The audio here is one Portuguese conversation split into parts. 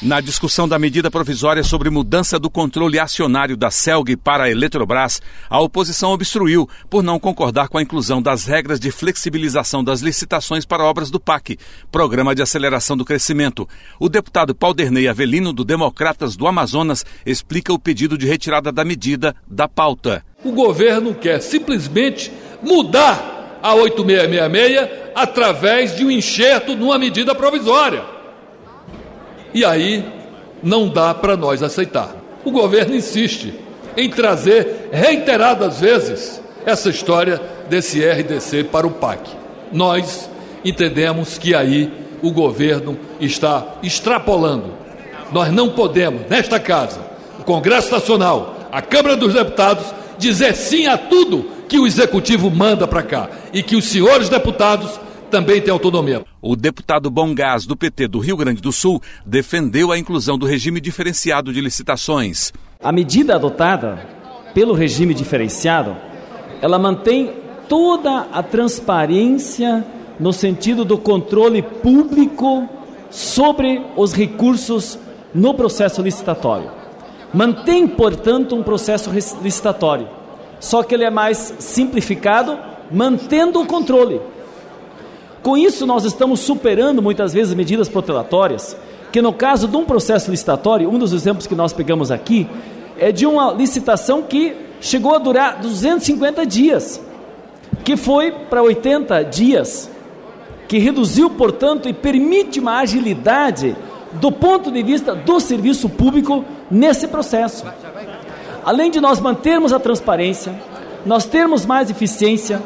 Na discussão da medida provisória sobre mudança do controle acionário da CELG para a Eletrobras, a oposição obstruiu por não concordar com a inclusão das regras de flexibilização das licitações para obras do PAC, Programa de Aceleração do Crescimento. O deputado Pauderney Avelino, do Democratas do Amazonas, explica o pedido de retirada da medida da pauta. O governo quer simplesmente mudar a 8666 através de um enxerto numa medida provisória. E aí não dá para nós aceitar. O governo insiste em trazer reiteradas vezes essa história desse RDC para o PAC. Nós entendemos que aí o governo está extrapolando. Nós não podemos, nesta casa, o Congresso Nacional, a Câmara dos Deputados, dizer sim a tudo que o Executivo manda para cá e que os senhores deputados também tem autonomia. O deputado Bom Gás, do PT do Rio Grande do Sul, defendeu a inclusão do regime diferenciado de licitações. A medida adotada pelo regime diferenciado, ela mantém toda a transparência no sentido do controle público sobre os recursos no processo licitatório. Mantém, portanto, um processo licitatório, só que ele é mais simplificado, mantendo o controle. Com isso, nós estamos superando muitas vezes medidas protelatórias, que no caso de um processo licitatório, um dos exemplos que nós pegamos aqui, é de uma licitação que chegou a durar 250 dias, que foi para 80 dias, que reduziu, portanto, e permite uma agilidade do ponto de vista do serviço público nesse processo. Além de nós mantermos a transparência, nós termos mais eficiência,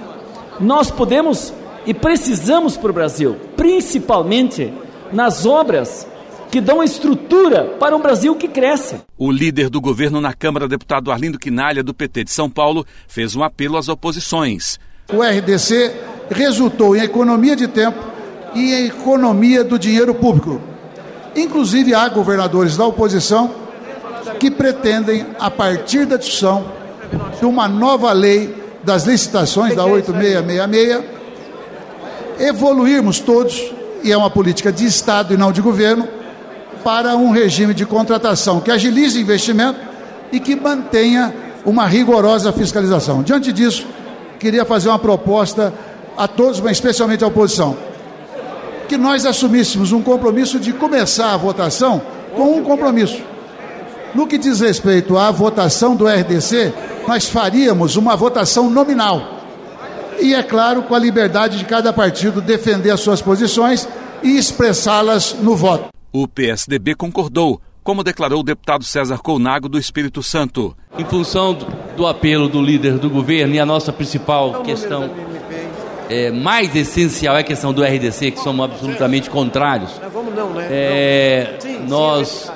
nós podemos e precisamos para o Brasil, principalmente nas obras que dão estrutura para um Brasil que cresce. O líder do governo na Câmara, deputado Arlindo Quinalha, do PT de São Paulo, fez um apelo às oposições. O RDC resultou em economia de tempo e em economia do dinheiro público. Inclusive, há governadores da oposição que pretendem, a partir da discussão de uma nova lei das licitações, da 8666, evoluirmos todos, e é uma política de Estado e não de governo, para um regime de contratação que agilize investimento e que mantenha uma rigorosa fiscalização. Diante disso, queria fazer uma proposta a todos, mas especialmente à oposição, que nós assumíssemos um compromisso de começar a votação com um compromisso. No que diz respeito à votação do RDC, nós faríamos uma votação nominal e, é claro, com a liberdade de cada partido defender as suas posições e expressá-las no voto. O PSDB concordou, como declarou o deputado César Colnago do Espírito Santo. Em função do apelo do líder do governo e a nossa principal questão é, mais essencial é a questão do RDC, que somos absolutamente contrários. É, nós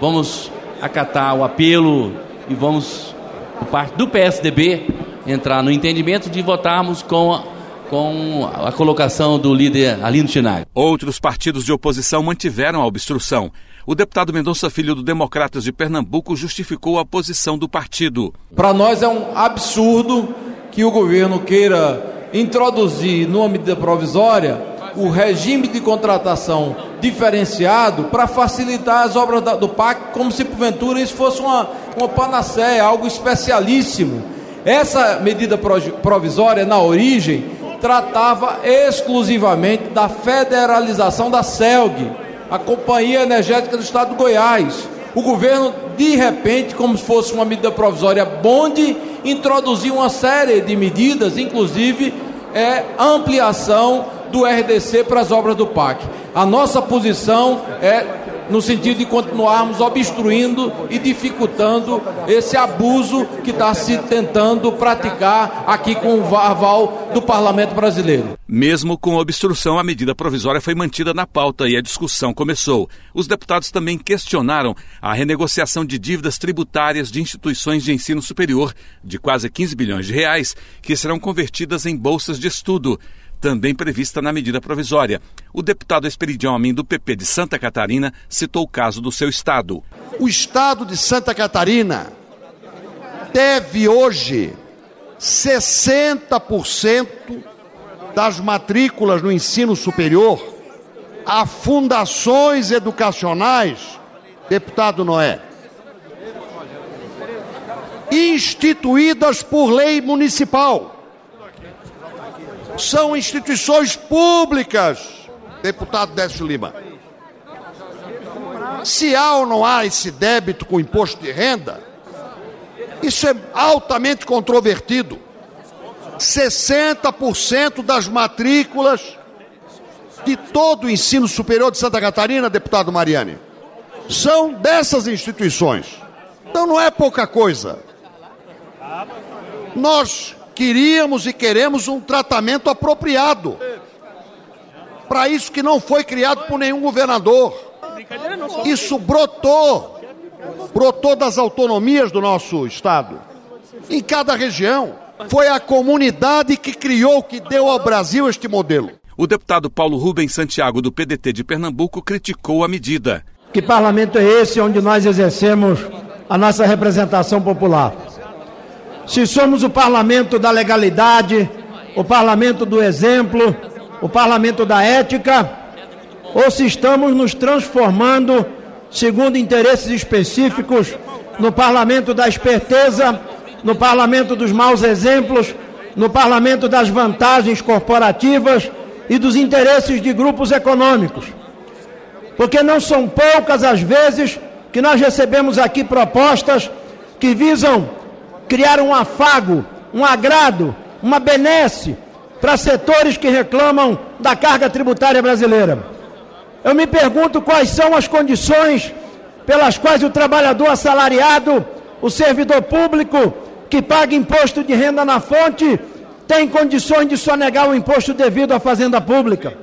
vamos acatar o apelo e vamos, por parte do PSDB, entrar no entendimento de votarmos com a, com a colocação do líder Alino Chinag. Outros partidos de oposição mantiveram a obstrução. O deputado Mendonça Filho do Democratas de Pernambuco justificou a posição do partido. Para nós é um absurdo que o governo queira introduzir numa medida provisória o regime de contratação diferenciado para facilitar as obras do PAC, como se porventura isso fosse uma, uma panaceia, algo especialíssimo essa medida provisória, na origem, tratava exclusivamente da federalização da CELG, a Companhia Energética do Estado do Goiás. O governo, de repente, como se fosse uma medida provisória bonde, introduziu uma série de medidas, inclusive é, ampliação do RDC para as obras do PAC. A nossa posição é no sentido de continuarmos obstruindo e dificultando esse abuso que está se tentando praticar aqui com o aval do Parlamento brasileiro. Mesmo com obstrução, a medida provisória foi mantida na pauta e a discussão começou. Os deputados também questionaram a renegociação de dívidas tributárias de instituições de ensino superior de quase 15 bilhões de reais, que serão convertidas em bolsas de estudo. Também prevista na medida provisória. O deputado Esperidião Amin, do PP de Santa Catarina, citou o caso do seu estado. O estado de Santa Catarina deve hoje 60% das matrículas no ensino superior a fundações educacionais, deputado Noé, instituídas por lei municipal. São instituições públicas, deputado Décio Lima. Se há ou não há esse débito com imposto de renda, isso é altamente controvertido. 60% das matrículas de todo o ensino superior de Santa Catarina, deputado Mariani, são dessas instituições. Então não é pouca coisa. Nós queríamos e queremos um tratamento apropriado para isso que não foi criado por nenhum governador. Isso brotou, brotou das autonomias do nosso estado, em cada região. Foi a comunidade que criou, que deu ao Brasil este modelo. O deputado Paulo Rubens Santiago, do PDT de Pernambuco, criticou a medida. Que parlamento é esse onde nós exercemos a nossa representação popular? Se somos o parlamento da legalidade, o parlamento do exemplo, o parlamento da ética, ou se estamos nos transformando, segundo interesses específicos, no parlamento da esperteza, no parlamento dos maus exemplos, no parlamento das vantagens corporativas e dos interesses de grupos econômicos. Porque não são poucas as vezes que nós recebemos aqui propostas que visam criar um afago, um agrado, uma benesse para setores que reclamam da carga tributária brasileira. Eu me pergunto quais são as condições pelas quais o trabalhador assalariado, o servidor público que paga imposto de renda na fonte, tem condições de sonegar o imposto devido à fazenda pública.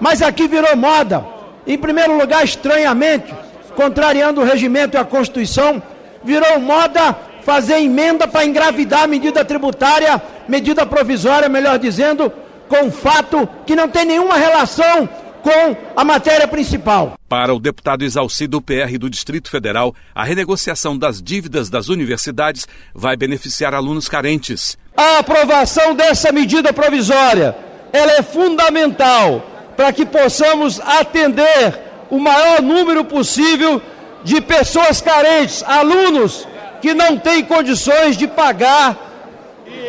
Mas aqui virou moda. Em primeiro lugar, estranhamente, contrariando o regimento e a Constituição, virou moda fazer emenda para engravidar a medida tributária, medida provisória, melhor dizendo, com fato que não tem nenhuma relação com a matéria principal. Para o deputado Exalcido PR do Distrito Federal, a renegociação das dívidas das universidades vai beneficiar alunos carentes. A aprovação dessa medida provisória, ela é fundamental para que possamos atender o maior número possível de pessoas carentes, alunos que não têm condições de pagar,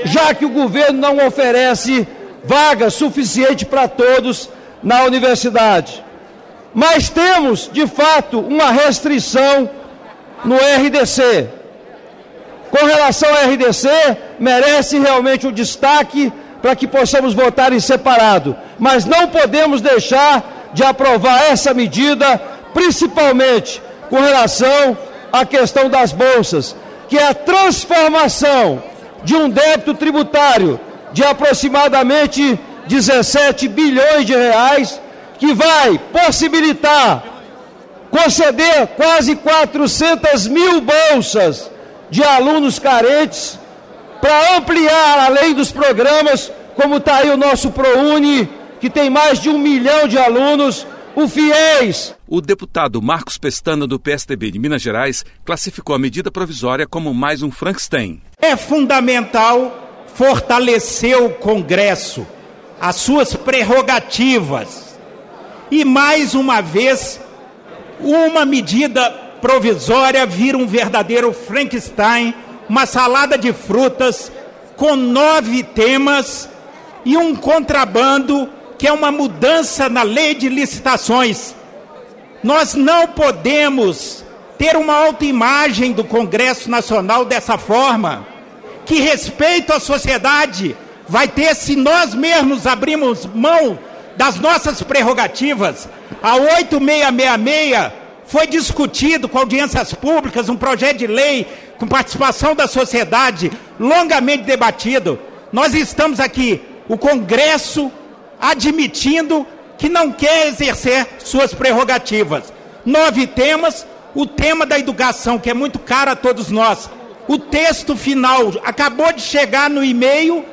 já que o governo não oferece vaga suficiente para todos na universidade. Mas temos, de fato, uma restrição no RDC. Com relação ao RDC, merece realmente um destaque para que possamos votar em separado. Mas não podemos deixar de aprovar essa medida, principalmente com relação à questão das bolsas, que é a transformação de um débito tributário de aproximadamente 17 bilhões de reais, que vai possibilitar conceder quase 400 mil bolsas de alunos carentes, para ampliar, além dos programas, como está aí o nosso ProUni, que tem mais de um milhão de alunos, o FIES. O deputado Marcos Pestana, do PSDB de Minas Gerais, classificou a medida provisória como mais um Frankenstein. É fundamental fortalecer o Congresso as suas prerrogativas. E mais uma vez, uma medida provisória vira um verdadeiro Frankenstein, uma salada de frutas com nove temas e um contrabando que é uma mudança na lei de licitações. Nós não podemos ter uma autoimagem do Congresso Nacional dessa forma. Que respeito à sociedade vai ter se nós mesmos abrimos mão das nossas prerrogativas. A 8666 foi discutido com audiências públicas um projeto de lei com participação da sociedade, longamente debatido. Nós estamos aqui, o Congresso admitindo que não quer exercer suas prerrogativas. Nove temas, o tema da educação, que é muito caro a todos nós. O texto final acabou de chegar no e-mail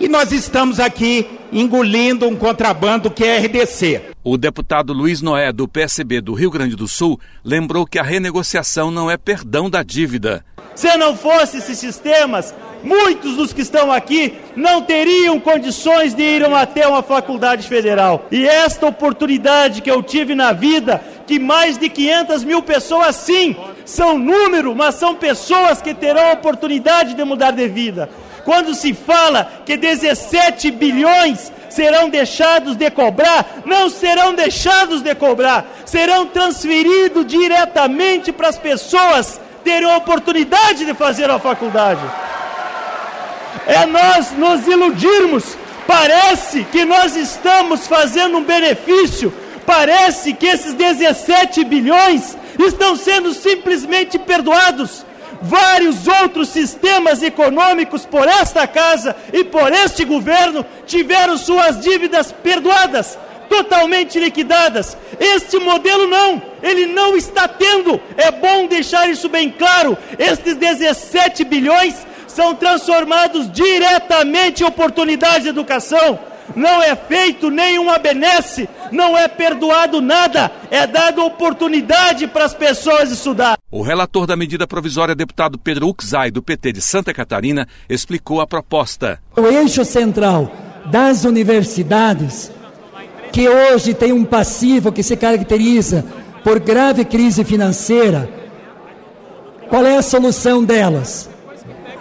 e nós estamos aqui engolindo um contrabando que é RDC. O deputado Luiz Noé, do PSB do Rio Grande do Sul, lembrou que a renegociação não é perdão da dívida. Se não fosse esses sistemas, muitos dos que estão aqui não teriam condições de ir até uma faculdade federal. E esta oportunidade que eu tive na vida, que mais de 500 mil pessoas, sim, são número, mas são pessoas que terão a oportunidade de mudar de vida. Quando se fala que 17 bilhões serão deixados de cobrar, não serão deixados de cobrar, serão transferidos diretamente para as pessoas terem a oportunidade de fazer a faculdade é nós nos iludirmos. Parece que nós estamos fazendo um benefício, parece que esses 17 bilhões estão sendo simplesmente perdoados. Vários outros sistemas econômicos por esta casa e por este governo tiveram suas dívidas perdoadas, totalmente liquidadas. Este modelo não, ele não está tendo. É bom deixar isso bem claro. Estes 17 bilhões são transformados diretamente em oportunidade de educação. Não é feito nenhuma benesse, não é perdoado nada, é dado oportunidade para as pessoas estudar. O relator da medida provisória, deputado Pedro Uxai, do PT de Santa Catarina, explicou a proposta. O eixo central das universidades, que hoje tem um passivo que se caracteriza por grave crise financeira, qual é a solução delas?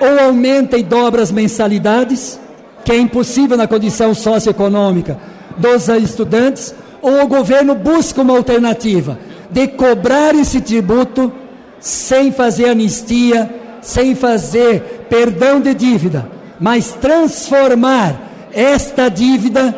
Ou aumenta e dobra as mensalidades, que é impossível na condição socioeconômica dos estudantes, ou o governo busca uma alternativa de cobrar esse tributo sem fazer anistia, sem fazer perdão de dívida, mas transformar esta dívida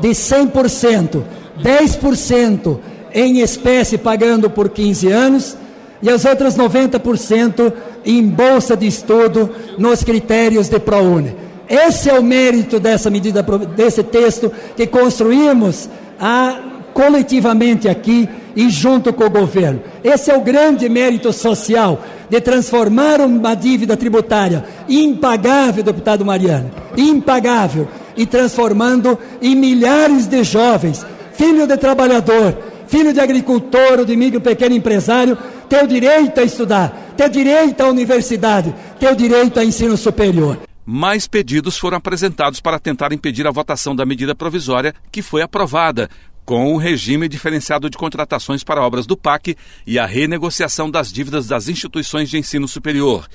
de 100%, 10% em espécie pagando por 15 anos e as outras 90% em bolsa de estudo nos critérios de ProUni. Esse é o mérito dessa medida, desse texto que construímos a, coletivamente aqui e junto com o governo. Esse é o grande mérito social de transformar uma dívida tributária impagável, deputado Mariano, impagável, e transformando em milhares de jovens, filho de trabalhador, filho de agricultor ou de micro pequeno empresário, ter o direito a estudar, ter direito à universidade, ter o direito a ensino superior. Mais pedidos foram apresentados para tentar impedir a votação da medida provisória, que foi aprovada, com o regime diferenciado de contratações para obras do PAC e a renegociação das dívidas das instituições de ensino superior.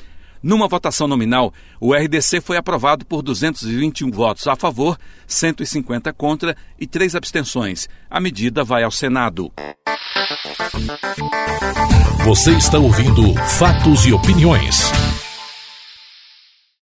Numa votação nominal, o RDC foi aprovado por 221 votos a favor, 150 contra e três abstenções. A medida vai ao Senado. Você está ouvindo Fatos e Opiniões.